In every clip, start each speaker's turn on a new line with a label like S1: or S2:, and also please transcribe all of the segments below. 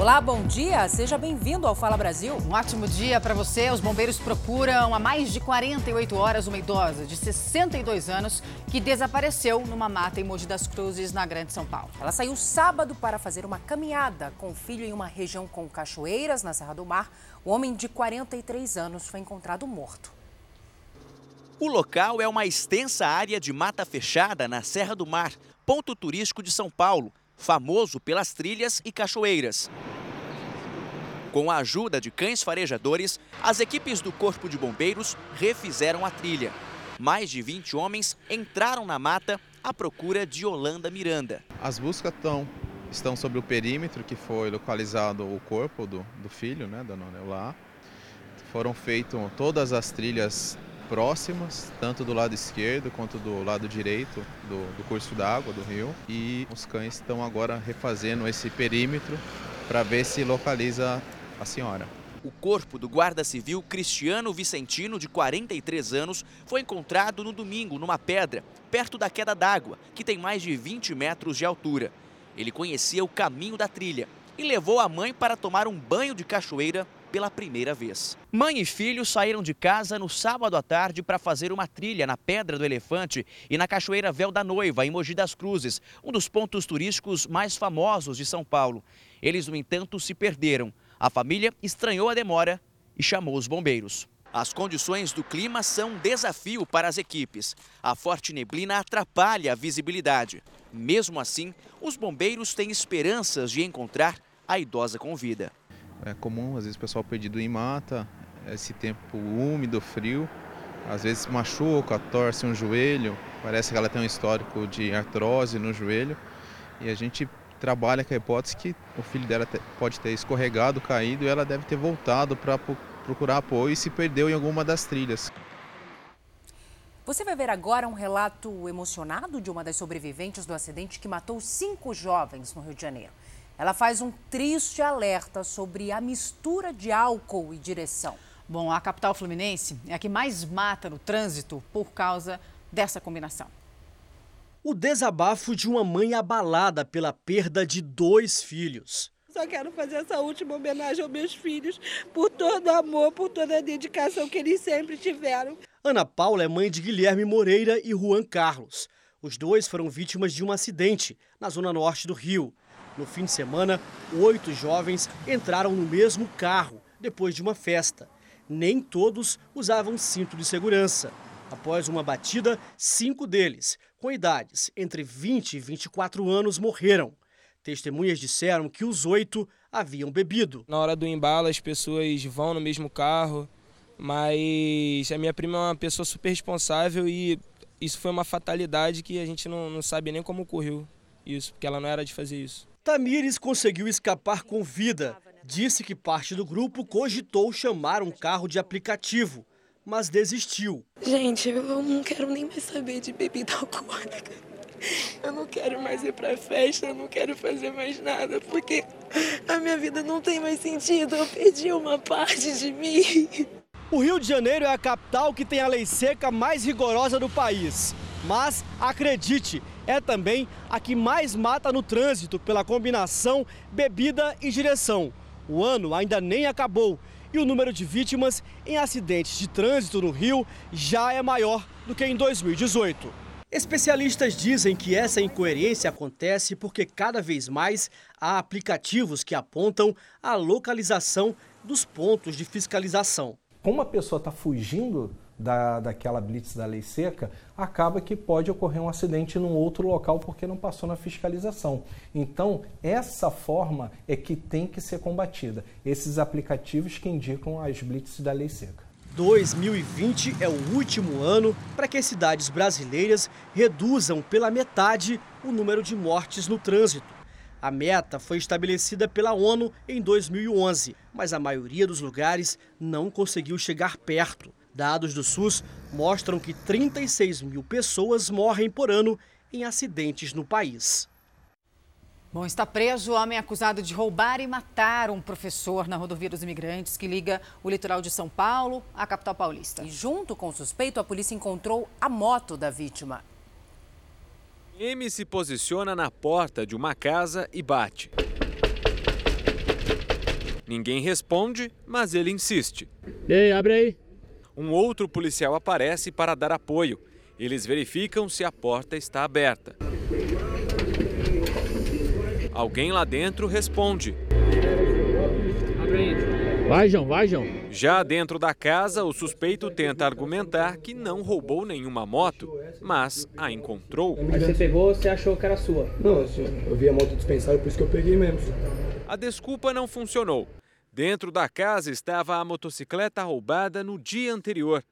S1: Olá, bom dia. Seja bem-vindo ao Fala Brasil.
S2: Um ótimo dia para você. Os bombeiros procuram há mais de 48 horas uma idosa de 62 anos que desapareceu numa mata em Mogi das Cruzes, na Grande São Paulo.
S1: Ela saiu sábado para fazer uma caminhada com o filho em uma região com cachoeiras na Serra do Mar. O homem de 43 anos foi encontrado morto.
S3: O local é uma extensa área de mata fechada na Serra do Mar, ponto turístico de São Paulo, famoso pelas trilhas e cachoeiras. Com a ajuda de cães farejadores, as equipes do Corpo de Bombeiros refizeram a trilha. Mais de 20 homens entraram na mata à procura de Holanda Miranda.
S4: As buscas estão, estão sobre o perímetro que foi localizado o corpo do, do filho, né, da Nona Eulá. Foram feitas todas as trilhas próximas, tanto do lado esquerdo quanto do lado direito do, do curso d'água do rio. E os cães estão agora refazendo esse perímetro para ver se localiza a senhora.
S3: O corpo do guarda civil Cristiano Vicentino, de 43 anos, foi encontrado no domingo numa pedra, perto da queda d'água, que tem mais de 20 metros de altura. Ele conhecia o caminho da trilha e levou a mãe para tomar um banho de cachoeira pela primeira vez. Mãe e filho saíram de casa no sábado à tarde para fazer uma trilha na Pedra do Elefante e na Cachoeira Véu da Noiva, em Mogi das Cruzes, um dos pontos turísticos mais famosos de São Paulo. Eles, no entanto, se perderam. A família estranhou a demora e chamou os bombeiros. As condições do clima são um desafio para as equipes. A forte neblina atrapalha a visibilidade. Mesmo assim, os bombeiros têm esperanças de encontrar a idosa com vida.
S4: É comum, às vezes, o pessoal perdido em mata, esse tempo úmido, frio, às vezes machuca, torce um joelho, parece que ela tem um histórico de artrose no joelho, e a gente trabalha com a hipótese que o filho dela pode ter escorregado, caído, e ela deve ter voltado para procurar apoio e se perdeu em alguma das trilhas.
S1: Você vai ver agora um relato emocionado de uma das sobreviventes do acidente que matou cinco jovens no Rio de Janeiro. Ela faz um triste alerta sobre a mistura de álcool e direção.
S2: Bom, a capital fluminense é a que mais mata no trânsito por causa dessa combinação.
S5: O desabafo de uma mãe abalada pela perda de dois filhos.
S6: Só quero fazer essa última homenagem aos meus filhos por todo o amor, por toda a dedicação que eles sempre tiveram.
S5: Ana Paula é mãe de Guilherme Moreira e Juan Carlos. Os dois foram vítimas de um acidente na zona norte do Rio. No fim de semana, oito jovens entraram no mesmo carro depois de uma festa. Nem todos usavam cinto de segurança. Após uma batida, cinco deles, com idades entre 20 e 24 anos, morreram. Testemunhas disseram que os oito haviam bebido.
S7: Na hora do embalo, as pessoas vão no mesmo carro, mas a minha prima é uma pessoa super responsável e isso foi uma fatalidade que a gente não, não sabe nem como ocorreu isso, porque ela não era de fazer isso.
S5: Tamires conseguiu escapar com vida. Disse que parte do grupo cogitou chamar um carro de aplicativo, mas desistiu.
S6: Gente, eu não quero nem mais saber de bebida alcoólica. Eu não quero mais ir pra festa, eu não quero fazer mais nada, porque a minha vida não tem mais sentido. Eu perdi uma parte de mim.
S5: O Rio de Janeiro é a capital que tem a lei seca mais rigorosa do país. Mas acredite, é também a que mais mata no trânsito pela combinação bebida e direção. O ano ainda nem acabou e o número de vítimas em acidentes de trânsito no Rio já é maior do que em 2018. Especialistas dizem que essa incoerência acontece porque cada vez mais há aplicativos que apontam a localização dos pontos de fiscalização.
S8: Como a pessoa está fugindo da, daquela blitz da lei seca, acaba que pode ocorrer um acidente num outro local porque não passou na fiscalização. Então, essa forma é que tem que ser combatida. Esses aplicativos que indicam as blitz da lei seca.
S5: 2020 é o último ano para que as cidades brasileiras reduzam pela metade o número de mortes no trânsito. A meta foi estabelecida pela ONU em 2011, mas a maioria dos lugares não conseguiu chegar perto. Dados do SUS mostram que 36 mil pessoas morrem por ano em acidentes no país.
S2: Bom, está preso o homem acusado de roubar e matar um professor na rodovia dos imigrantes que liga o litoral de São Paulo à capital paulista.
S1: E junto com o suspeito, a polícia encontrou a moto da vítima.
S9: M se posiciona na porta de uma casa e bate. Ninguém responde, mas ele insiste.
S10: Ei, abre aí.
S9: Um outro policial aparece para dar apoio. Eles verificam se a porta está aberta. Alguém lá dentro responde.
S10: Vai, João, vai, João.
S9: Já dentro da casa, o suspeito tenta argumentar que não roubou nenhuma moto, mas a encontrou.
S10: Aí você pegou, você achou que era sua?
S11: Não, eu vi a moto dispensável, por isso que eu peguei mesmo.
S9: A desculpa não funcionou. Dentro da casa estava a motocicleta roubada no dia anterior.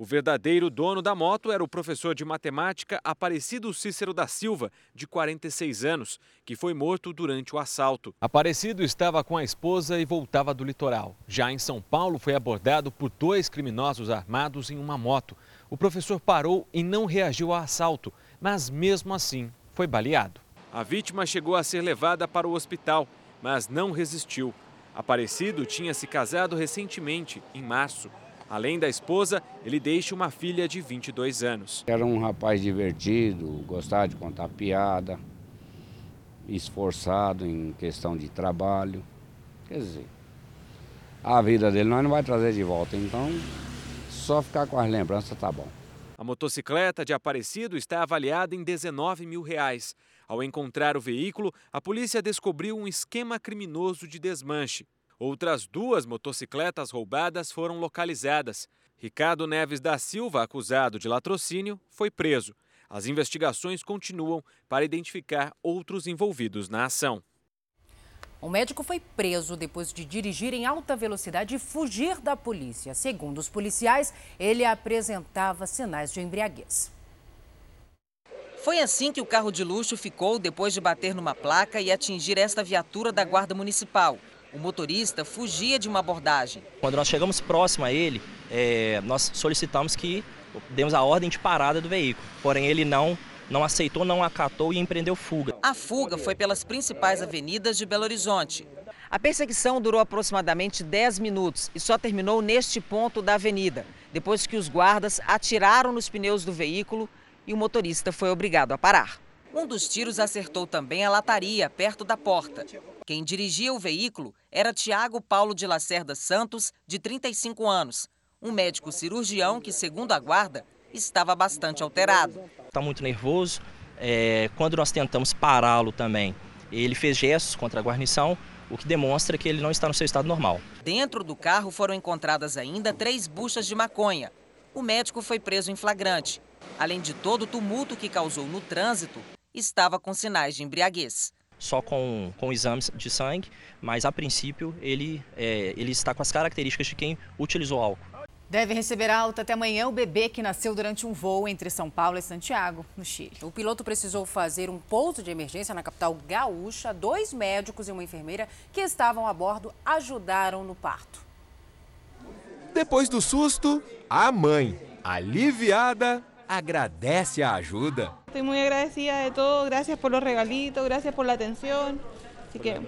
S9: O verdadeiro dono da moto era o professor de matemática Aparecido Cícero da Silva, de 46 anos, que foi morto durante o assalto. Aparecido estava com a esposa e voltava do litoral. Já em São Paulo, foi abordado por dois criminosos armados em uma moto. O professor parou e não reagiu ao assalto, mas mesmo assim foi baleado. A vítima chegou a ser levada para o hospital, mas não resistiu. Aparecido tinha se casado recentemente, em março. Além da esposa, ele deixa uma filha de 22 anos.
S12: Era um rapaz divertido, gostava de contar piada, esforçado em questão de trabalho. Quer dizer, a vida dele nós não vai trazer de volta, então só ficar com as lembranças tá bom.
S9: A motocicleta de Aparecido está avaliada em 19 mil reais. Ao encontrar o veículo, a polícia descobriu um esquema criminoso de desmanche. Outras duas motocicletas roubadas foram localizadas. Ricardo Neves da Silva, acusado de latrocínio, foi preso. As investigações continuam para identificar outros envolvidos na ação.
S1: O médico foi preso depois de dirigir em alta velocidade e fugir da polícia. Segundo os policiais, ele apresentava sinais de embriaguez.
S13: Foi assim que o carro de luxo ficou depois de bater numa placa e atingir esta viatura da Guarda Municipal. O motorista fugia de uma abordagem.
S14: Quando nós chegamos próximo a ele, é, nós solicitamos que demos a ordem de parada do veículo. Porém, ele não, não aceitou, não acatou e empreendeu fuga.
S13: A fuga foi pelas principais avenidas de Belo Horizonte. A perseguição durou aproximadamente 10 minutos e só terminou neste ponto da avenida, depois que os guardas atiraram nos pneus do veículo e o motorista foi obrigado a parar. Um dos tiros acertou também a lataria, perto da porta. Quem dirigia o veículo era Tiago Paulo de Lacerda Santos, de 35 anos, um médico cirurgião que, segundo a guarda, estava bastante alterado.
S14: Está muito nervoso. É, quando nós tentamos pará-lo também, ele fez gestos contra a guarnição, o que demonstra que ele não está no seu estado normal.
S13: Dentro do carro foram encontradas ainda três buchas de maconha. O médico foi preso em flagrante. Além de todo o tumulto que causou no trânsito, estava com sinais de embriaguez.
S14: Só com, com exames de sangue, mas a princípio ele, é, ele está com as características de quem utilizou álcool.
S2: Deve receber alta até amanhã o bebê que nasceu durante um voo entre São Paulo e Santiago, no Chile.
S1: O piloto precisou fazer um pouso de emergência na capital gaúcha. Dois médicos e uma enfermeira que estavam a bordo ajudaram no parto.
S15: Depois do susto, a mãe, aliviada, agradece a ajuda.
S16: Estou muito agradecida de todo, gracias por los regalitos, gracias por la atención, así que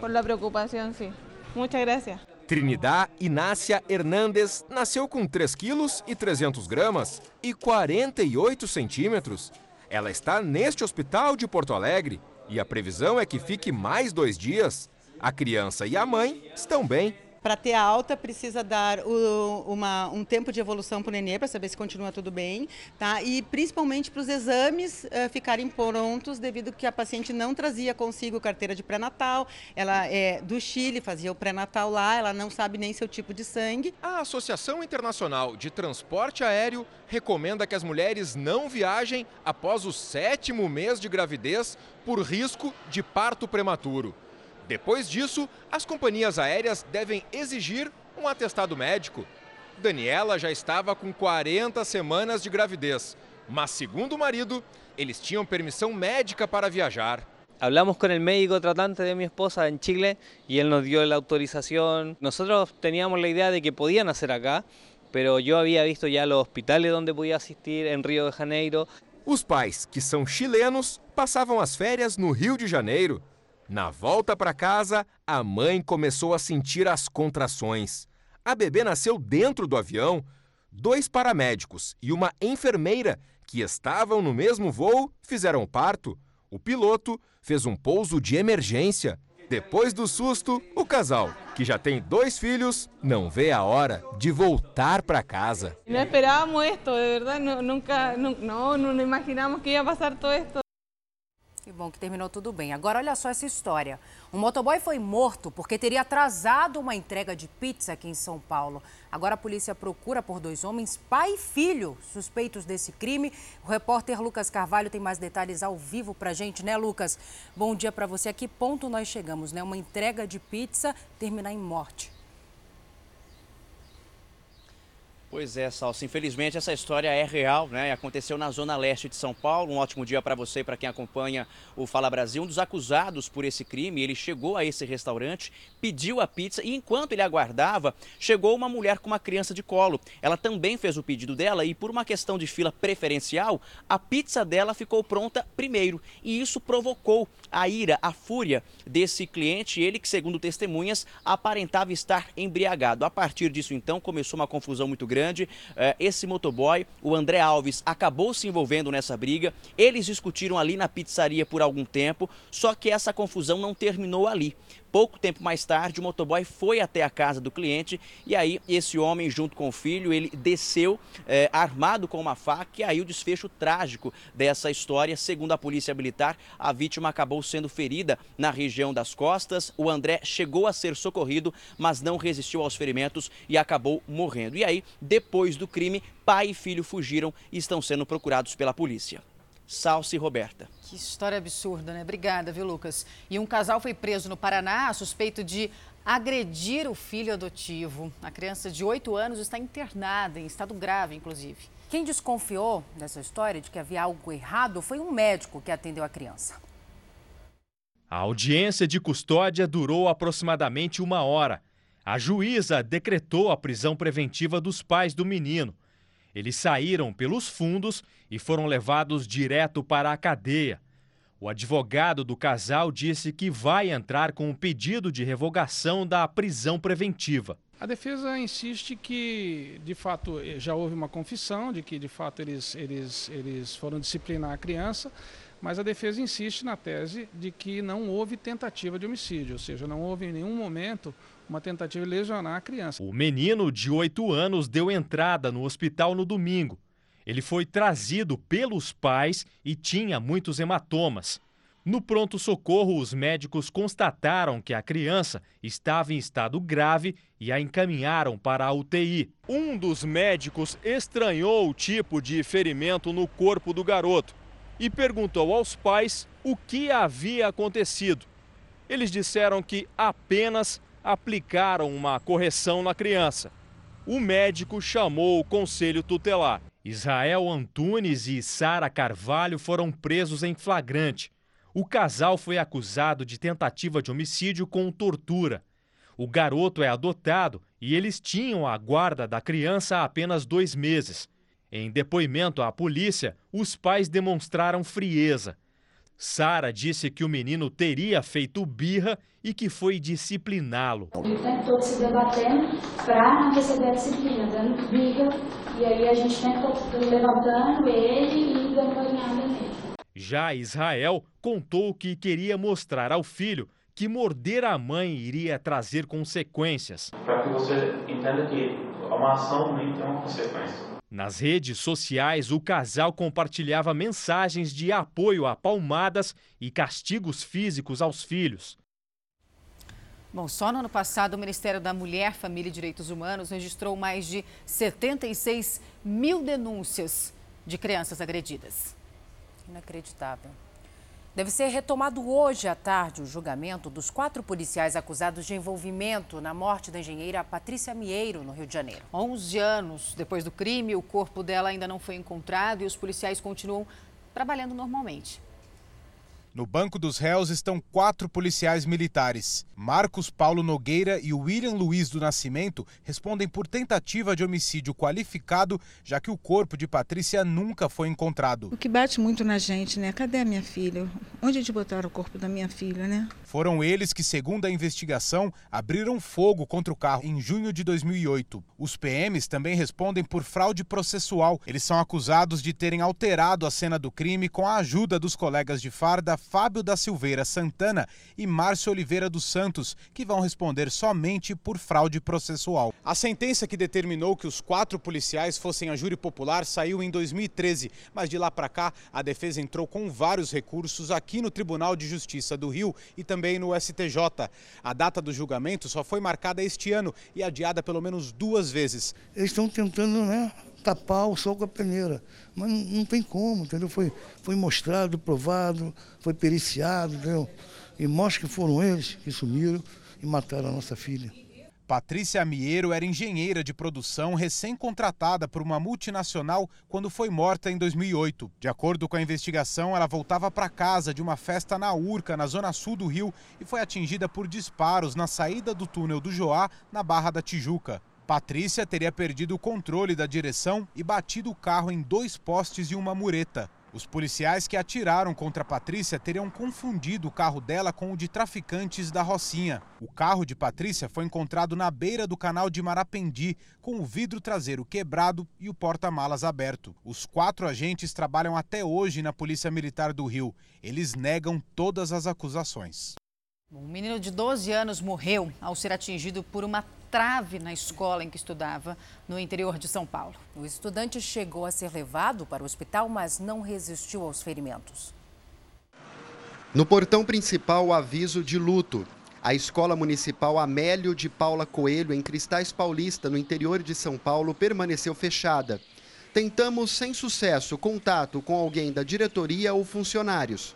S16: por la preocupación, sí. Muchas gracias.
S15: Trinidad Inácia Hernandes nasceu com 3 quilos e 300 gramas e 48 centímetros. Ela está neste hospital de Porto Alegre e a previsão é que fique mais dois dias. A criança e a mãe estão bem.
S17: Para ter alta, precisa dar o, uma, um tempo de evolução para o nenê, para saber se continua tudo bem, tá? E principalmente para os exames uh, ficarem prontos, devido que a paciente não trazia consigo carteira de pré-natal, ela é do Chile, fazia o pré-natal lá, ela não sabe nem seu tipo de sangue.
S15: A Associação Internacional de Transporte Aéreo recomenda que as mulheres não viajem após o sétimo mês de gravidez por risco de parto prematuro. Depois disso, as companhias aéreas devem exigir um atestado médico. Daniela já estava com 40 semanas de gravidez, mas segundo o marido, eles tinham permissão médica para viajar.
S18: Hablamos con el médico tratante de mi esposa en Chile y él nos dio la autorización. Nosotros teníamos la idea de que podían hacer acá, pero yo había visto ya los hospitales donde podía asistir en Río de Janeiro.
S15: Os pais, que são chilenos, passavam as férias no Rio de Janeiro. Na volta para casa, a mãe começou a sentir as contrações. A bebê nasceu dentro do avião. Dois paramédicos e uma enfermeira que estavam no mesmo voo fizeram o parto. O piloto fez um pouso de emergência. Depois do susto, o casal, que já tem dois filhos, não vê a hora de voltar para casa.
S16: Não esperávamos isto, de verdade, nunca, não, não, imaginamos que ia passar todo isto.
S1: Que bom que terminou tudo bem. Agora, olha só essa história. Um motoboy foi morto porque teria atrasado uma entrega de pizza aqui em São Paulo. Agora, a polícia procura por dois homens, pai e filho, suspeitos desse crime. O repórter Lucas Carvalho tem mais detalhes ao vivo pra gente, né, Lucas? Bom dia para você. A que ponto nós chegamos, né? Uma entrega de pizza terminar em morte.
S3: Pois é, Salsa. Infelizmente essa história é real, né? Aconteceu na zona leste de São Paulo. Um ótimo dia para você para quem acompanha o Fala Brasil. Um dos acusados por esse crime, ele chegou a esse restaurante, pediu a pizza e enquanto ele aguardava, chegou uma mulher com uma criança de colo. Ela também fez o pedido dela e por uma questão de fila preferencial, a pizza dela ficou pronta primeiro. E isso provocou a ira, a fúria desse cliente, ele que segundo testemunhas aparentava estar embriagado. A partir disso então começou uma confusão muito grande Grande. Eh, esse motoboy, o André Alves, acabou se envolvendo nessa briga. Eles discutiram ali na pizzaria por algum tempo, só que essa confusão não terminou ali. Pouco tempo mais tarde, o motoboy foi até a casa do cliente e aí esse homem, junto com o filho, ele desceu é, armado com uma faca e aí o desfecho trágico dessa história, segundo a polícia militar, a vítima acabou sendo ferida na região das costas. O André chegou a ser socorrido, mas não resistiu aos ferimentos e acabou morrendo. E aí, depois do crime, pai e filho fugiram e estão sendo procurados pela polícia. Salsi Roberta.
S2: Que história absurda, né? Obrigada, viu, Lucas? E um casal foi preso no Paraná suspeito de agredir o filho adotivo. A criança de 8 anos está internada, em estado grave, inclusive.
S1: Quem desconfiou dessa história de que havia algo errado foi um médico que atendeu a criança.
S19: A audiência de custódia durou aproximadamente uma hora. A juíza decretou a prisão preventiva dos pais do menino. Eles saíram pelos fundos e foram levados direto para a cadeia. O advogado do casal disse que vai entrar com um pedido de revogação da prisão preventiva.
S20: A defesa insiste que, de fato, já houve uma confissão de que, de fato, eles, eles, eles foram disciplinar a criança, mas a defesa insiste na tese de que não houve tentativa de homicídio, ou seja, não houve em nenhum momento uma tentativa de lesionar a criança.
S19: O menino de 8 anos deu entrada no hospital no domingo. Ele foi trazido pelos pais e tinha muitos hematomas. No pronto-socorro, os médicos constataram que a criança estava em estado grave e a encaminharam para a UTI. Um dos médicos estranhou o tipo de ferimento no corpo do garoto e perguntou aos pais o que havia acontecido. Eles disseram que apenas aplicaram uma correção na criança. O médico chamou o conselho tutelar. Israel Antunes e Sara Carvalho foram presos em flagrante. O casal foi acusado de tentativa de homicídio com tortura. O garoto é adotado e eles tinham a guarda da criança há apenas dois meses. Em depoimento à polícia, os pais demonstraram frieza. Sara disse que o menino teria feito birra e que foi discipliná-lo.
S21: Ele tentou se debatendo para não receber a disciplina, dando birra, e aí a gente tentou levantando ele e dando banhada nele.
S19: Já Israel contou que queria mostrar ao filho que morder a mãe iria trazer consequências.
S22: Para que você entenda que uma ação também tem uma consequência.
S19: Nas redes sociais, o casal compartilhava mensagens de apoio a palmadas e castigos físicos aos filhos.
S2: Bom, só no ano passado, o Ministério da Mulher, Família e Direitos Humanos registrou mais de 76 mil denúncias de crianças agredidas.
S1: Inacreditável. Deve ser retomado hoje à tarde o julgamento dos quatro policiais acusados de envolvimento na morte da engenheira Patrícia Mieiro, no Rio de Janeiro.
S2: 11 anos depois do crime, o corpo dela ainda não foi encontrado e os policiais continuam trabalhando normalmente.
S23: No banco dos réus estão quatro policiais militares. Marcos Paulo Nogueira e William Luiz do Nascimento respondem por tentativa de homicídio qualificado, já que o corpo de Patrícia nunca foi encontrado.
S24: O que bate muito na gente, né? Cadê a minha filha? Onde de botar o corpo da minha filha, né?
S23: Foram eles que, segundo a investigação, abriram fogo contra o carro em junho de 2008. Os PMs também respondem por fraude processual. Eles são acusados de terem alterado a cena do crime com a ajuda dos colegas de farda Fábio da Silveira Santana e Márcio Oliveira dos Santos, que vão responder somente por fraude processual. A sentença que determinou que os quatro policiais fossem a júri popular saiu em 2013, mas de lá para cá a defesa entrou com vários recursos aqui no Tribunal de Justiça do Rio e também no STJ. A data do julgamento só foi marcada este ano e adiada pelo menos duas vezes.
S25: Eles estão tentando, né, tapar o sol com a peneira, mas não, não tem como, entendeu? Foi, foi mostrado, provado, foi periciado, entendeu? E mostra que foram eles que sumiram e mataram a nossa filha.
S23: Patrícia Amieiro era engenheira de produção recém-contratada por uma multinacional quando foi morta em 2008. De acordo com a investigação, ela voltava para casa de uma festa na Urca, na zona sul do Rio, e foi atingida por disparos na saída do túnel do Joá, na Barra da Tijuca. Patrícia teria perdido o controle da direção e batido o carro em dois postes e uma mureta. Os policiais que atiraram contra Patrícia teriam confundido o carro dela com o de traficantes da Rocinha. O carro de Patrícia foi encontrado na beira do canal de Marapendi, com o vidro traseiro quebrado e o porta-malas aberto. Os quatro agentes trabalham até hoje na Polícia Militar do Rio. Eles negam todas as acusações.
S2: Um menino de 12 anos morreu ao ser atingido por uma trave na escola em que estudava, no interior de São Paulo.
S1: O estudante chegou a ser levado para o hospital, mas não resistiu aos ferimentos.
S26: No portão principal, o aviso de luto. A Escola Municipal Amélio de Paula Coelho, em Cristais Paulista, no interior de São Paulo, permaneceu fechada. Tentamos, sem sucesso, contato com alguém da diretoria ou funcionários.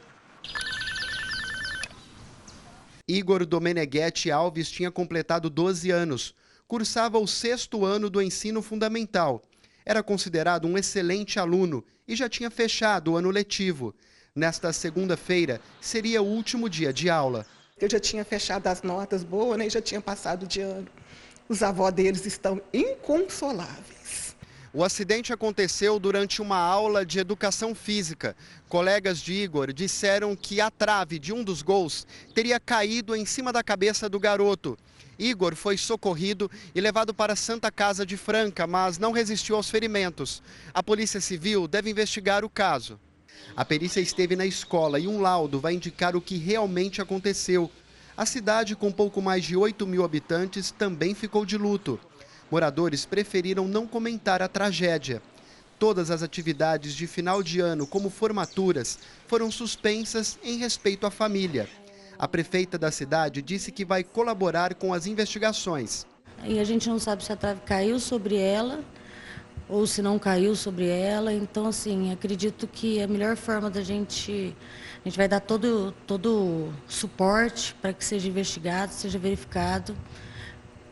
S26: Igor Domeneghetti Alves tinha completado 12 anos, cursava o sexto ano do ensino fundamental. Era considerado um excelente aluno e já tinha fechado o ano letivo. Nesta segunda-feira seria o último dia de aula.
S27: Eu já tinha fechado as notas boas né, e já tinha passado de ano. Os avós deles estão inconsoláveis.
S26: O acidente aconteceu durante uma aula de educação física. Colegas de Igor disseram que a trave de um dos gols teria caído em cima da cabeça do garoto. Igor foi socorrido e levado para a Santa Casa de Franca, mas não resistiu aos ferimentos. A Polícia Civil deve investigar o caso. A perícia esteve na escola e um laudo vai indicar o que realmente aconteceu. A cidade, com pouco mais de 8 mil habitantes, também ficou de luto. Moradores preferiram não comentar a tragédia. Todas as atividades de final de ano, como formaturas, foram suspensas em respeito à família. A prefeita da cidade disse que vai colaborar com as investigações.
S28: E a gente não sabe se a trave caiu sobre ela ou se não caiu sobre ela. Então, assim, acredito que a melhor forma da gente. A gente vai dar todo todo suporte para que seja investigado, seja verificado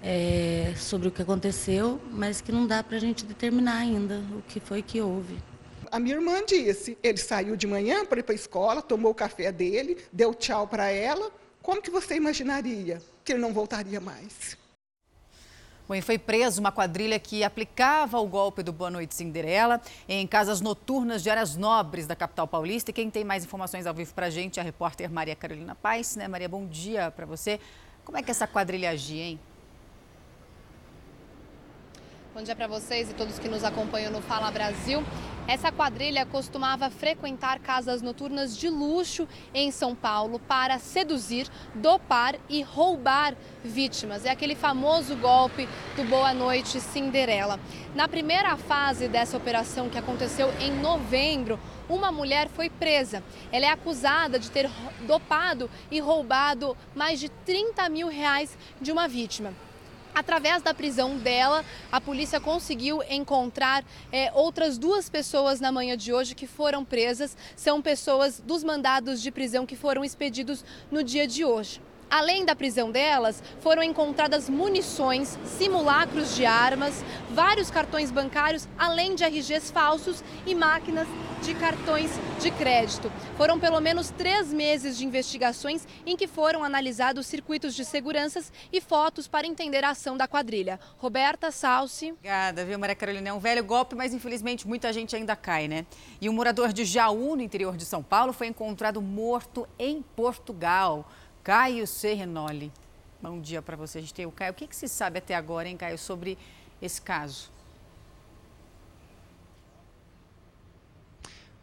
S28: é, sobre o que aconteceu, mas que não dá para a gente determinar ainda o que foi que houve.
S27: A minha irmã disse, ele saiu de manhã para ir para a escola, tomou o café dele, deu tchau para ela. Como que você imaginaria que ele não voltaria mais?
S2: Bom, foi preso uma quadrilha que aplicava o golpe do Boa Noite Cinderela em casas noturnas de áreas nobres da capital paulista. E quem tem mais informações ao vivo para a gente é a repórter Maria Carolina Paz. Né, Maria, bom dia para você. Como é que essa quadrilha agia, hein?
S29: Bom dia para vocês e todos que nos acompanham no Fala Brasil. Essa quadrilha costumava frequentar casas noturnas de luxo em São Paulo para seduzir, dopar e roubar vítimas. É aquele famoso golpe do Boa Noite Cinderela. Na primeira fase dessa operação, que aconteceu em novembro, uma mulher foi presa. Ela é acusada de ter dopado e roubado mais de 30 mil reais de uma vítima. Através da prisão dela, a polícia conseguiu encontrar é, outras duas pessoas na manhã de hoje que foram presas. São pessoas dos mandados de prisão que foram expedidos no dia de hoje. Além da prisão delas, foram encontradas munições, simulacros de armas, vários cartões bancários, além de RGs falsos e máquinas de cartões de crédito. Foram pelo menos três meses de investigações em que foram analisados circuitos de seguranças e fotos para entender a ação da quadrilha. Roberta Salsi.
S2: Obrigada, viu, Maria Carolina? É um velho golpe, mas infelizmente muita gente ainda cai, né? E um morador de Jaú, no interior de São Paulo, foi encontrado morto em Portugal. Caio Serrenoli. Bom dia para você. A gente tem o Caio. O que, que se sabe até agora, hein, Caio, sobre esse caso?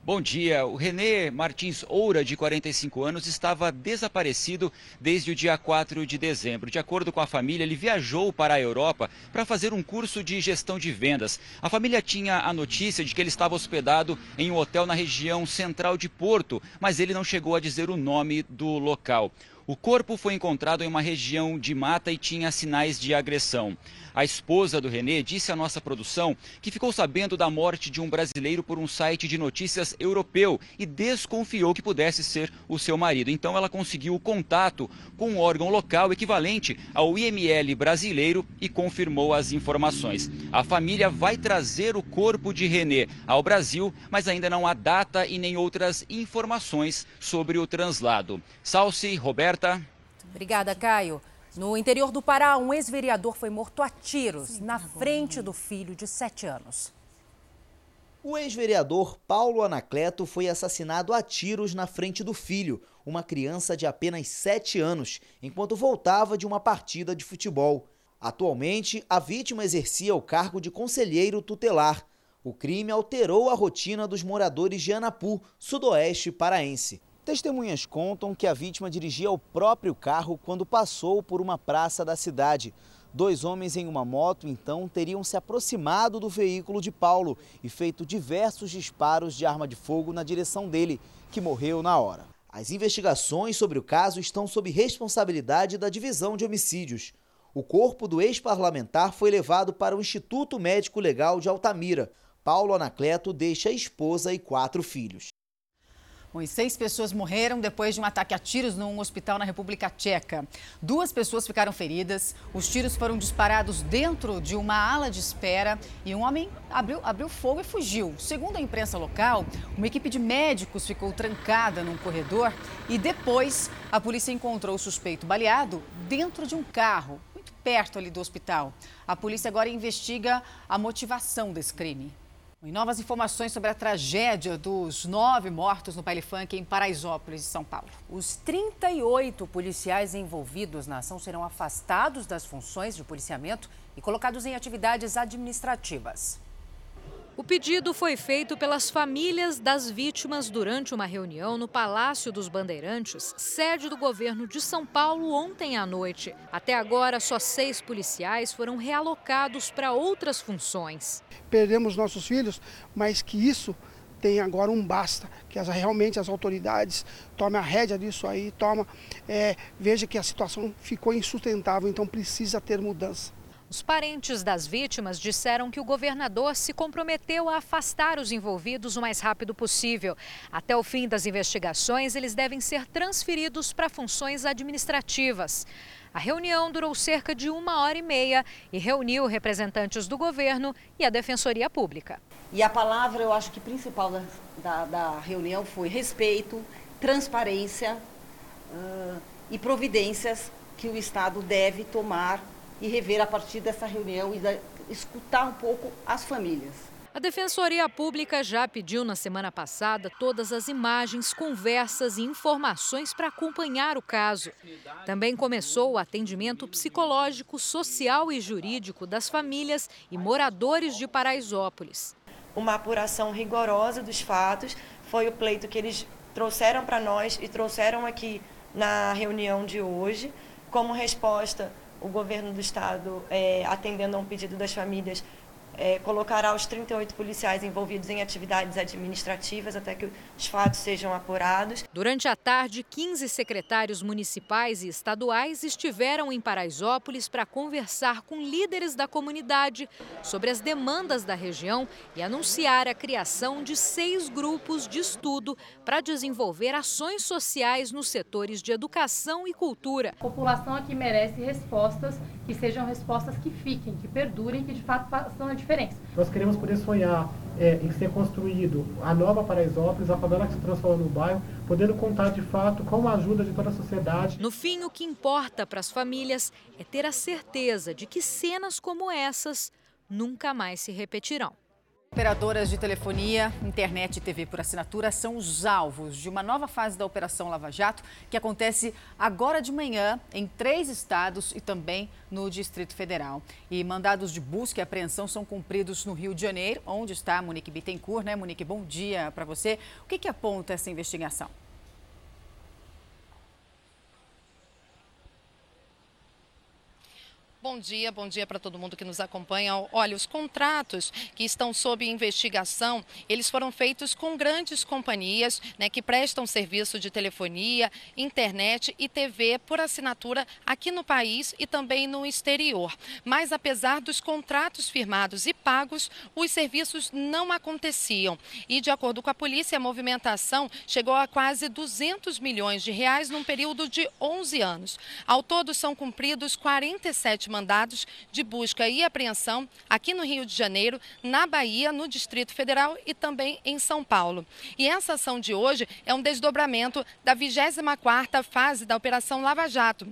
S30: Bom dia. O Renê Martins Oura, de 45 anos, estava desaparecido desde o dia 4 de dezembro. De acordo com a família, ele viajou para a Europa para fazer um curso de gestão de vendas. A família tinha a notícia de que ele estava hospedado em um hotel na região central de Porto, mas ele não chegou a dizer o nome do local. O corpo foi encontrado em uma região de mata e tinha sinais de agressão. A esposa do Renê disse à nossa produção que ficou sabendo da morte de um brasileiro por um site de notícias europeu e desconfiou que pudesse ser o seu marido. Então ela conseguiu o contato com um órgão local equivalente ao IML brasileiro e confirmou as informações. A família vai trazer o corpo de Renê ao Brasil, mas ainda não há data e nem outras informações sobre o translado. Salce, Roberta.
S1: Obrigada, Caio. No interior do Pará, um ex-vereador foi morto a tiros na frente do filho de sete anos.
S31: O ex-vereador Paulo Anacleto foi assassinado a tiros na frente do filho, uma criança de apenas sete anos, enquanto voltava de uma partida de futebol. Atualmente, a vítima exercia o cargo de conselheiro tutelar. O crime alterou a rotina dos moradores de Anapu, sudoeste paraense. Testemunhas contam que a vítima dirigia o próprio carro quando passou por uma praça da cidade. Dois homens em uma moto, então, teriam se aproximado do veículo de Paulo e feito diversos disparos de arma de fogo na direção dele, que morreu na hora. As investigações sobre o caso estão sob responsabilidade da Divisão de Homicídios. O corpo do ex-parlamentar foi levado para o Instituto Médico Legal de Altamira. Paulo Anacleto deixa a esposa e quatro filhos.
S2: Bom, seis pessoas morreram depois de um ataque a tiros num hospital na República Tcheca. Duas pessoas ficaram feridas. Os tiros foram disparados dentro de uma ala de espera e um homem abriu, abriu fogo e fugiu. Segundo a imprensa local, uma equipe de médicos ficou trancada num corredor e depois a polícia encontrou o suspeito baleado dentro de um carro, muito perto ali do hospital. A polícia agora investiga a motivação desse crime. E novas informações sobre a tragédia dos nove mortos no baile funk em Paraisópolis, São Paulo.
S1: Os 38 policiais envolvidos na ação serão afastados das funções de policiamento e colocados em atividades administrativas.
S32: O pedido foi feito pelas famílias das vítimas durante uma reunião no Palácio dos Bandeirantes, sede do governo de São Paulo, ontem à noite. Até agora, só seis policiais foram realocados para outras funções.
S33: Perdemos nossos filhos, mas que isso tem agora um basta, que as, realmente as autoridades tomem a rédea disso aí, toma, é, veja que a situação ficou insustentável, então precisa ter mudança.
S32: Os parentes das vítimas disseram que o governador se comprometeu a afastar os envolvidos o mais rápido possível. Até o fim das investigações, eles devem ser transferidos para funções administrativas. A reunião durou cerca de uma hora e meia e reuniu representantes do governo e a Defensoria Pública.
S34: E a palavra, eu acho que principal da, da, da reunião foi respeito, transparência uh, e providências que o Estado deve tomar e rever a partir dessa reunião e da, escutar um pouco as famílias.
S32: A Defensoria Pública já pediu na semana passada todas as imagens, conversas e informações para acompanhar o caso. Também começou o atendimento psicológico, social e jurídico das famílias e moradores de Paraisópolis.
S35: Uma apuração rigorosa dos fatos foi o pleito que eles trouxeram para nós e trouxeram aqui na reunião de hoje. Como resposta, o governo do estado, é, atendendo a um pedido das famílias, é, colocará os 38 policiais envolvidos em atividades administrativas até que os fatos sejam apurados.
S32: Durante a tarde, 15 secretários municipais e estaduais estiveram em Paraisópolis para conversar com líderes da comunidade sobre as demandas da região e anunciar a criação de seis grupos de estudo para desenvolver ações sociais nos setores de educação e cultura.
S36: A população aqui merece respostas que sejam respostas que fiquem, que perdurem, que de fato façam a diferença.
S37: Nós queremos poder sonhar é, em ser construído a nova Paraisópolis, a favela que se transforma no bairro, podendo contar de fato com a ajuda de toda a sociedade.
S32: No fim, o que importa para as famílias é ter a certeza de que cenas como essas nunca mais se repetirão.
S2: Operadoras de telefonia, internet e TV por assinatura são os alvos de uma nova fase da Operação Lava Jato, que acontece agora de manhã em três estados e também no Distrito Federal. E mandados de busca e apreensão são cumpridos no Rio de Janeiro, onde está Monique Bittencourt. Né, Monique, bom dia para você. O que, que aponta essa investigação?
S38: Bom dia, bom dia para todo mundo que nos acompanha. Olha, os contratos que estão sob investigação, eles foram feitos com grandes companhias né, que prestam serviço de telefonia, internet e TV por assinatura aqui no país e também no exterior. Mas apesar dos contratos firmados e pagos, os serviços não aconteciam. E de acordo com a polícia, a movimentação chegou a quase 200 milhões de reais num período de 11 anos. Ao todo, são cumpridos 47 mandados de busca e apreensão aqui no Rio de Janeiro, na Bahia, no Distrito Federal e também em São Paulo. E essa ação de hoje é um desdobramento da 24ª fase da Operação Lava Jato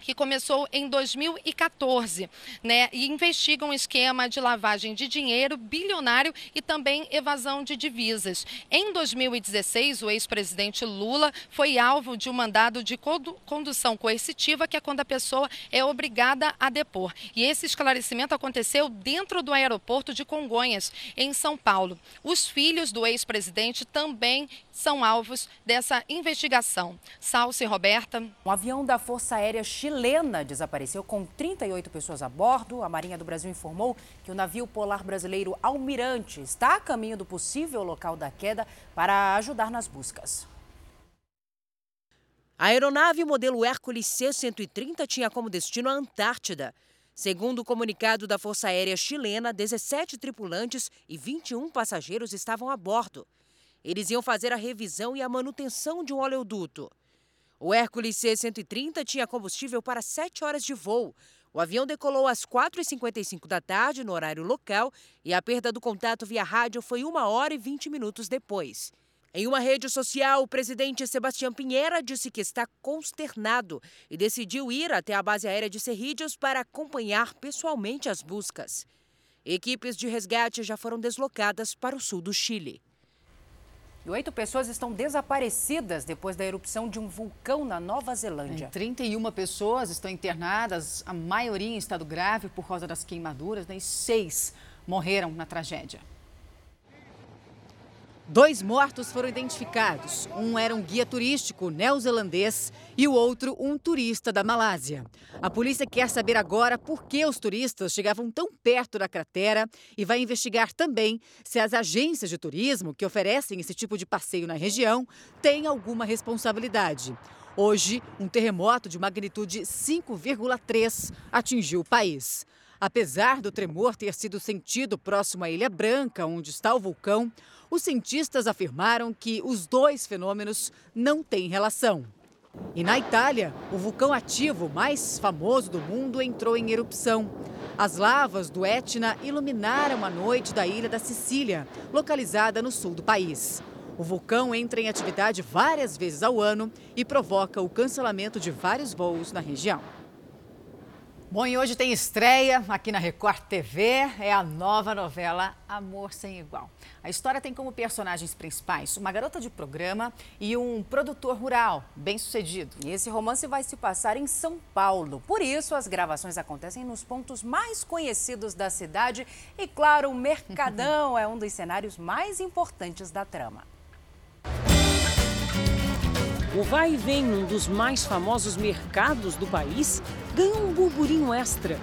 S38: que começou em 2014, né? E investiga um esquema de lavagem de dinheiro bilionário e também evasão de divisas. Em 2016, o ex-presidente Lula foi alvo de um mandado de condução coercitiva, que é quando a pessoa é obrigada a depor. E esse esclarecimento aconteceu dentro do aeroporto de Congonhas, em São Paulo. Os filhos do ex-presidente também são alvos dessa investigação. Salce Roberta.
S1: Um avião da Força Aérea chilena desapareceu com 38 pessoas a bordo. A Marinha do Brasil informou que o navio polar brasileiro Almirante está a caminho do possível local da queda para ajudar nas buscas. A aeronave modelo Hércules C-130 tinha como destino a Antártida. Segundo o comunicado da Força Aérea Chilena, 17 tripulantes e 21 passageiros estavam a bordo. Eles iam fazer a revisão e a manutenção de um oleoduto. O Hércules C-130 tinha combustível para 7 horas de voo. O avião decolou às 4h55 da tarde, no horário local, e a perda do contato via rádio foi 1 hora e 20 minutos depois. Em uma rede social, o presidente Sebastião Pinheira disse que está consternado e decidiu ir até a base aérea de Cerrídeos para acompanhar pessoalmente as buscas. Equipes de resgate já foram deslocadas para o sul do Chile. E oito pessoas estão desaparecidas depois da erupção de um vulcão na Nova Zelândia.
S2: 31 pessoas estão internadas, a maioria em estado grave por causa das queimaduras, né? e seis morreram na tragédia.
S1: Dois mortos foram identificados. Um era um guia turístico neozelandês e o outro um turista da Malásia. A polícia quer saber agora por que os turistas chegavam tão perto da cratera e vai investigar também se as agências de turismo que oferecem esse tipo de passeio na região têm alguma responsabilidade. Hoje, um terremoto de magnitude 5,3 atingiu o país. Apesar do tremor ter sido sentido próximo à Ilha Branca, onde está o vulcão, os cientistas afirmaram que os dois fenômenos não têm relação. E na Itália, o vulcão ativo mais famoso do mundo entrou em erupção. As lavas do Etna iluminaram a noite da ilha da Sicília, localizada no sul do país. O vulcão entra em atividade várias vezes ao ano e provoca o cancelamento de vários voos na região. Bom, e hoje tem estreia aqui na Record TV, é a nova novela Amor Sem Igual. A história tem como personagens principais uma garota de programa e um produtor rural bem sucedido. E esse romance vai se passar em São Paulo. Por isso, as gravações acontecem nos pontos mais conhecidos da cidade e, claro, o Mercadão é um dos cenários mais importantes da trama.
S39: O vai e vem num dos mais famosos mercados do país ganha um burburinho extra.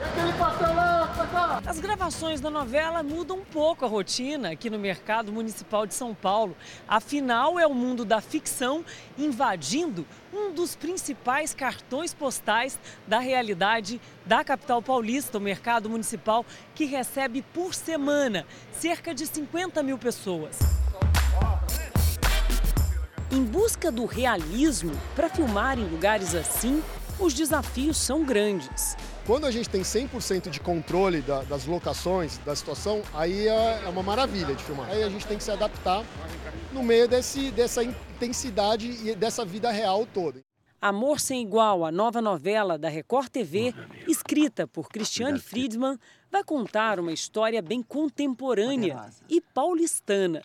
S39: As gravações da novela mudam um pouco a rotina aqui no Mercado Municipal de São Paulo. Afinal, é o mundo da ficção invadindo um dos principais cartões postais da realidade da capital paulista, o Mercado Municipal, que recebe por semana cerca de 50 mil pessoas. Em busca do realismo, para filmar em lugares assim, os desafios são grandes.
S40: Quando a gente tem 100% de controle da, das locações, da situação, aí é, é, uma maravilha de filmar. Aí a gente tem que se adaptar no meio desse, dessa intensidade e dessa vida real toda.
S39: Amor Sem Igual, a nova novela da Record TV, escrita por Cristiane Friedman, vai contar uma história bem contemporânea e paulistana.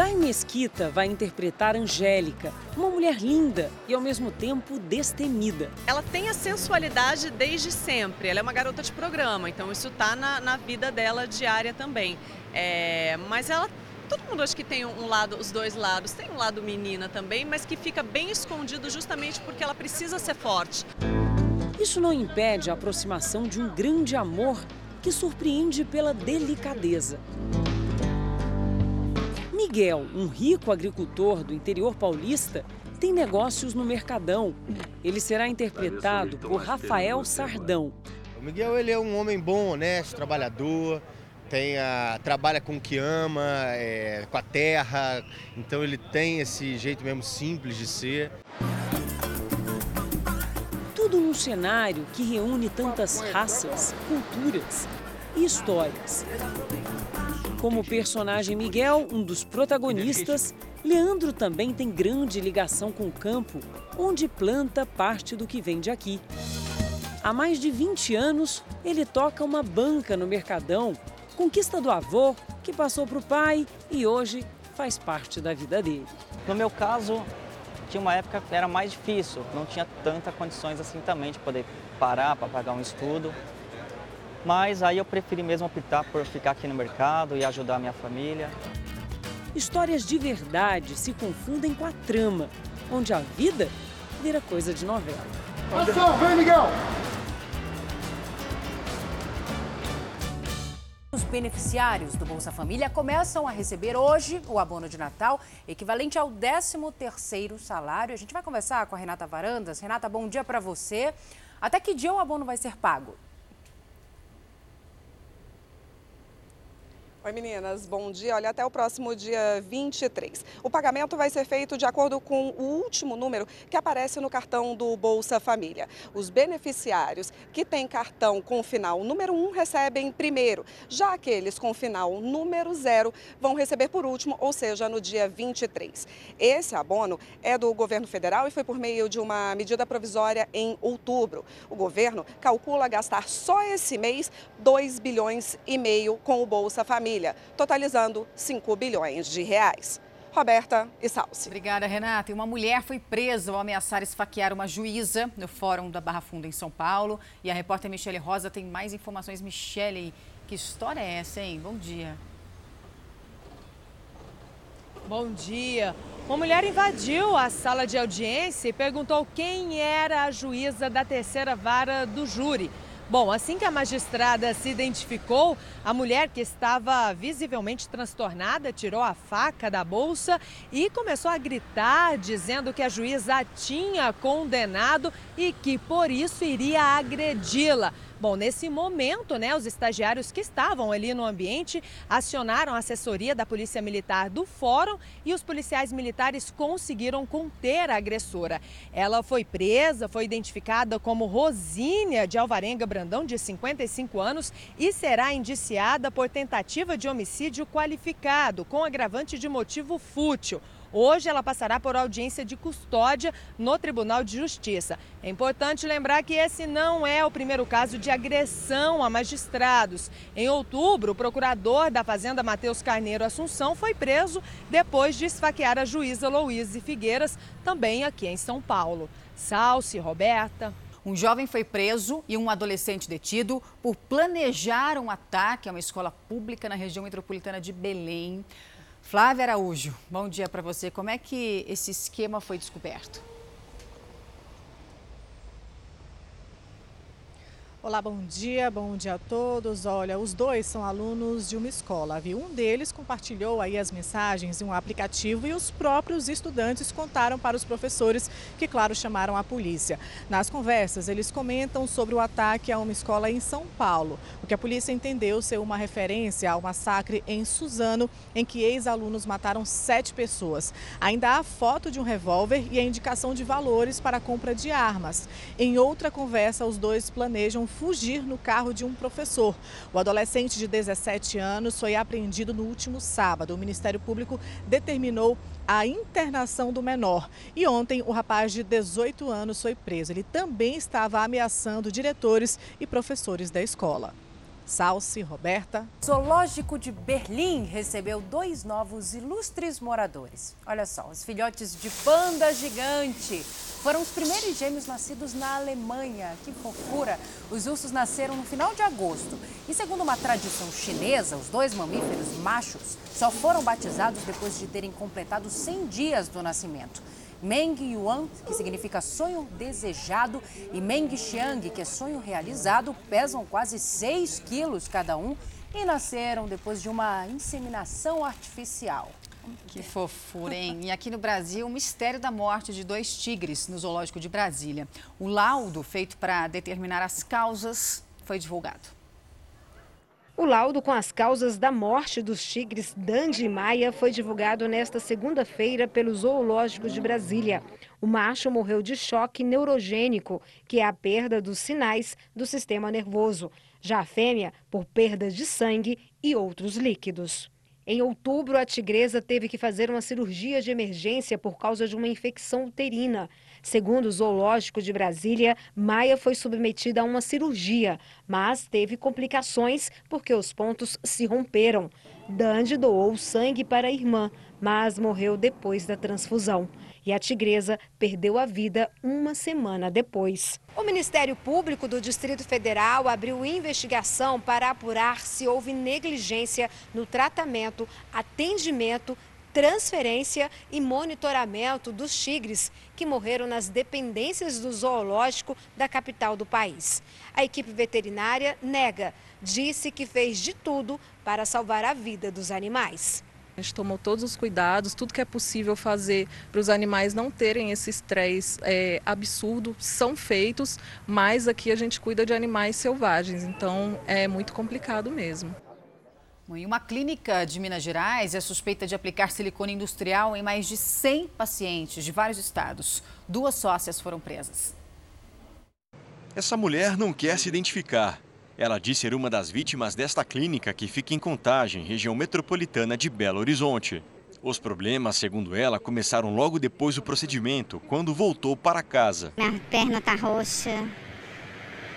S39: Dai Mesquita vai interpretar Angélica, uma mulher linda e ao mesmo tempo destemida.
S41: Ela tem a sensualidade desde sempre, ela é uma garota de programa, então isso está na, na vida dela diária também. É, mas ela todo mundo acha que tem um lado, os dois lados. Tem um lado menina também, mas que fica bem escondido justamente porque ela precisa ser forte.
S39: Isso não impede a aproximação de um grande amor que surpreende pela delicadeza. Miguel, um rico agricultor do interior paulista, tem negócios no Mercadão. Ele será interpretado por Rafael Sardão.
S42: O Miguel ele é um homem bom, honesto, trabalhador, tem a, trabalha com o que ama, é, com a terra, então ele tem esse jeito mesmo simples de ser.
S39: Tudo num cenário que reúne tantas raças, culturas e histórias. Como o personagem Miguel, um dos protagonistas, Leandro também tem grande ligação com o campo, onde planta parte do que vende aqui. Há mais de 20 anos, ele toca uma banca no Mercadão, conquista do avô, que passou para o pai e hoje faz parte da vida dele.
S43: No meu caso, tinha uma época que era mais difícil, não tinha tantas condições assim também de poder parar para pagar um estudo. Mas aí eu preferi mesmo optar por ficar aqui no mercado e ajudar a minha família.
S39: Histórias de verdade se confundem com a trama, onde a vida vira coisa de novela.
S40: Ação, vem Miguel!
S1: Os beneficiários do Bolsa Família começam a receber hoje o abono de Natal, equivalente ao 13º salário. A gente vai conversar com a Renata Varandas. Renata, bom dia para você. Até que dia o abono vai ser pago?
S44: Oi meninas, bom dia. Olha, até o próximo dia 23. O pagamento vai ser feito de acordo com o último número que aparece no cartão do Bolsa Família. Os beneficiários que têm cartão com final número 1 recebem primeiro, já aqueles com final número 0 vão receber por último, ou seja, no dia 23. Esse abono é do governo federal e foi por meio de uma medida provisória em outubro. O governo calcula gastar só esse mês 2 bilhões e meio com o Bolsa Família família, totalizando 5 bilhões de reais. Roberta e Salsi.
S2: Obrigada, Renata. E uma mulher foi presa ao ameaçar esfaquear uma juíza no Fórum da Barra Funda, em São Paulo. E a repórter Michele Rosa tem mais informações. Michele, que história é essa, hein? Bom dia.
S45: Bom dia. Uma mulher invadiu a sala de audiência e perguntou quem era a juíza da terceira vara do júri. Bom, assim que a magistrada se identificou, a mulher que estava visivelmente transtornada tirou a faca da bolsa e começou a gritar, dizendo que a juíza a tinha condenado e que por isso iria agredi-la. Bom, nesse momento, né, os estagiários que estavam ali no ambiente acionaram a assessoria da Polícia Militar do Fórum e os policiais militares conseguiram conter a agressora. Ela foi presa, foi identificada como Rosínia de Alvarenga Brandão, de 55 anos, e será indiciada por tentativa de homicídio qualificado, com agravante de motivo fútil. Hoje ela passará por audiência de custódia no Tribunal de Justiça. É importante lembrar que esse não é o primeiro caso de agressão a magistrados. Em outubro, o procurador da Fazenda Matheus Carneiro Assunção foi preso depois de esfaquear a juíza Louise Figueiras, também aqui em São Paulo. Salce, Roberta.
S2: Um jovem foi preso e um adolescente detido por planejar um ataque a uma escola pública na região metropolitana de Belém. Flávia Araújo, bom dia para você. Como é que esse esquema foi descoberto?
S46: Olá, bom dia, bom dia a todos. Olha, os dois são alunos de uma escola, viu? Um deles compartilhou aí as mensagens em um aplicativo e os próprios estudantes contaram para os professores, que, claro, chamaram a polícia. Nas conversas, eles comentam sobre o ataque a uma escola em São Paulo, o que a polícia entendeu ser uma referência ao massacre em Suzano, em que ex-alunos mataram sete pessoas. Ainda há foto de um revólver e a indicação de valores para a compra de armas. Em outra conversa, os dois planejam
S45: fugir no carro de um professor. O adolescente de 17 anos foi apreendido no último sábado. O Ministério Público determinou a internação do menor. E ontem, o rapaz de 18 anos foi preso. Ele também estava ameaçando diretores e professores da escola. Salsi, Roberta.
S1: Zoológico de Berlim recebeu dois novos ilustres moradores. Olha só, os filhotes de panda gigante foram os primeiros gêmeos nascidos na Alemanha. Que fofura! Os ursos nasceram no final de agosto. E segundo uma tradição chinesa, os dois mamíferos machos só foram batizados depois de terem completado 100 dias do nascimento. Meng Yuan, que significa sonho desejado, e Meng Xiang, que é sonho realizado, pesam quase 6 quilos cada um e nasceram depois de uma inseminação artificial.
S2: Que fofura, hein? E aqui no Brasil, o mistério da morte de dois tigres no Zoológico de Brasília. O laudo feito para determinar as causas foi divulgado.
S47: O laudo com as causas da morte dos tigres Dandy e Maia foi divulgado nesta segunda-feira pelo Zoológico de Brasília. O macho morreu de choque neurogênico, que é a perda dos sinais do sistema nervoso. Já a fêmea, por perda de sangue e outros líquidos. Em outubro, a tigresa teve que fazer uma cirurgia de emergência por causa de uma infecção uterina. Segundo o Zoológico de Brasília, Maia foi submetida a uma cirurgia, mas teve complicações porque os pontos se romperam. Dandy doou sangue para a irmã, mas morreu depois da transfusão. E a tigresa perdeu a vida uma semana depois. O Ministério Público do Distrito Federal abriu investigação para apurar se houve negligência no tratamento, atendimento transferência e monitoramento dos tigres que morreram nas dependências do zoológico da capital do país. A equipe veterinária nega, disse que fez de tudo para salvar a vida dos animais.
S34: A gente tomou todos os cuidados, tudo que é possível fazer para os animais não terem esse estresse é, absurdo, são feitos, mas aqui a gente cuida de animais selvagens, então é muito complicado mesmo.
S2: E uma clínica de Minas Gerais é suspeita de aplicar silicone industrial em mais de 100 pacientes de vários estados. Duas sócias foram presas.
S48: Essa mulher não quer se identificar. Ela diz ser uma das vítimas desta clínica que fica em Contagem, região metropolitana de Belo Horizonte. Os problemas, segundo ela, começaram logo depois do procedimento, quando voltou para casa.
S49: Minha perna tá roxa,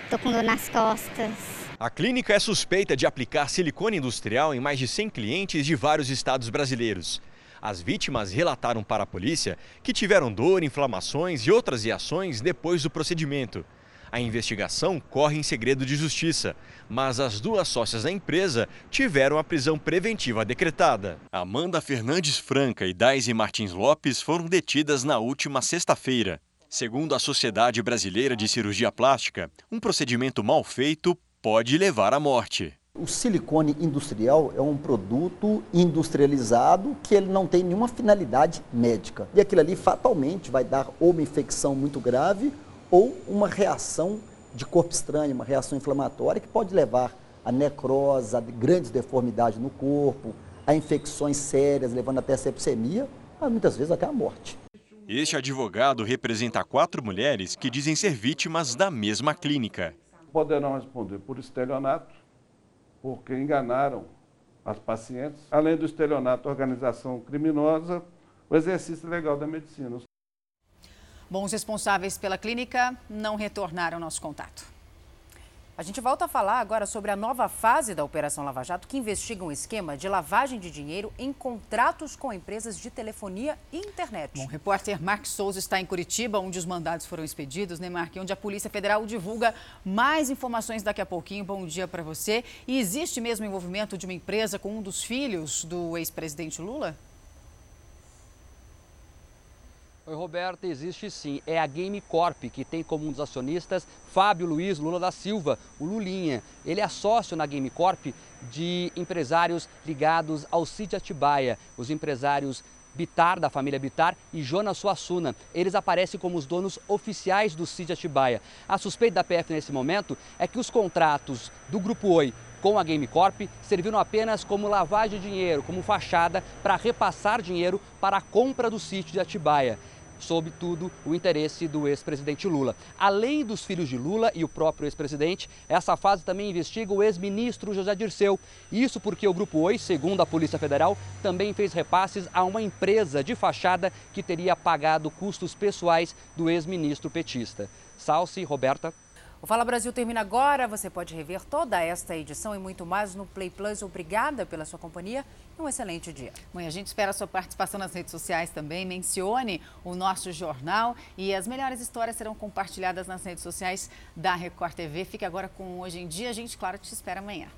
S49: tô com dor nas costas.
S48: A clínica é suspeita de aplicar silicone industrial em mais de 100 clientes de vários estados brasileiros. As vítimas relataram para a polícia que tiveram dor, inflamações e outras reações depois do procedimento. A investigação corre em segredo de justiça, mas as duas sócias da empresa tiveram a prisão preventiva decretada. Amanda Fernandes Franca e Daisy Martins Lopes foram detidas na última sexta-feira. Segundo a Sociedade Brasileira de Cirurgia Plástica, um procedimento mal feito pode levar à morte.
S31: O silicone industrial é um produto industrializado que ele não tem nenhuma finalidade médica. E aquilo ali fatalmente vai dar ou uma infecção muito grave ou uma reação de corpo estranho, uma reação inflamatória que pode levar a necrose, a grandes deformidades no corpo, a infecções sérias, levando até a sepsemia, mas muitas vezes até a morte.
S48: Este advogado representa quatro mulheres que dizem ser vítimas da mesma clínica
S50: poderão responder por estelionato, porque enganaram as pacientes, além do estelionato, organização criminosa, o exercício legal da medicina.
S2: Bom, os responsáveis pela clínica não retornaram ao nosso contato.
S1: A gente volta a falar agora sobre a nova fase da Operação Lava Jato, que investiga um esquema de lavagem de dinheiro em contratos com empresas de telefonia e internet.
S2: Bom, o repórter Mark Souza está em Curitiba, onde os mandados foram expedidos, né, Mark? Onde a Polícia Federal divulga mais informações daqui a pouquinho. Bom dia para você. E existe mesmo envolvimento de uma empresa com um dos filhos do ex-presidente Lula?
S51: Oi, Roberta, existe sim. É a Game Corp que tem como um dos acionistas Fábio Luiz Lula da Silva, o Lulinha. Ele é sócio na Game Corp de empresários ligados ao City Atibaia, os empresários Bitar, da família Bitar, e Jonas Suassuna. Eles aparecem como os donos oficiais do City Atibaia. A suspeita da PF nesse momento é que os contratos do Grupo Oi com a Game Corp serviram apenas como lavagem de dinheiro, como fachada para repassar dinheiro para a compra do sítio de Atibaia. Sobretudo o interesse do ex-presidente Lula. Além dos filhos de Lula e o próprio ex-presidente, essa fase também investiga o ex-ministro José Dirceu. Isso porque o Grupo Oi, segundo a Polícia Federal, também fez repasses a uma empresa de fachada que teria pagado custos pessoais do ex-ministro petista. Salce, Roberta.
S1: O Fala Brasil termina agora. Você pode rever toda esta edição e muito mais no Play Plus. Obrigada pela sua companhia e um excelente dia.
S2: Bom, a gente espera a sua participação nas redes sociais também. Mencione o nosso jornal e as melhores histórias serão compartilhadas nas redes sociais da Record TV. Fique agora com Hoje em Dia. A gente, claro, te espera amanhã.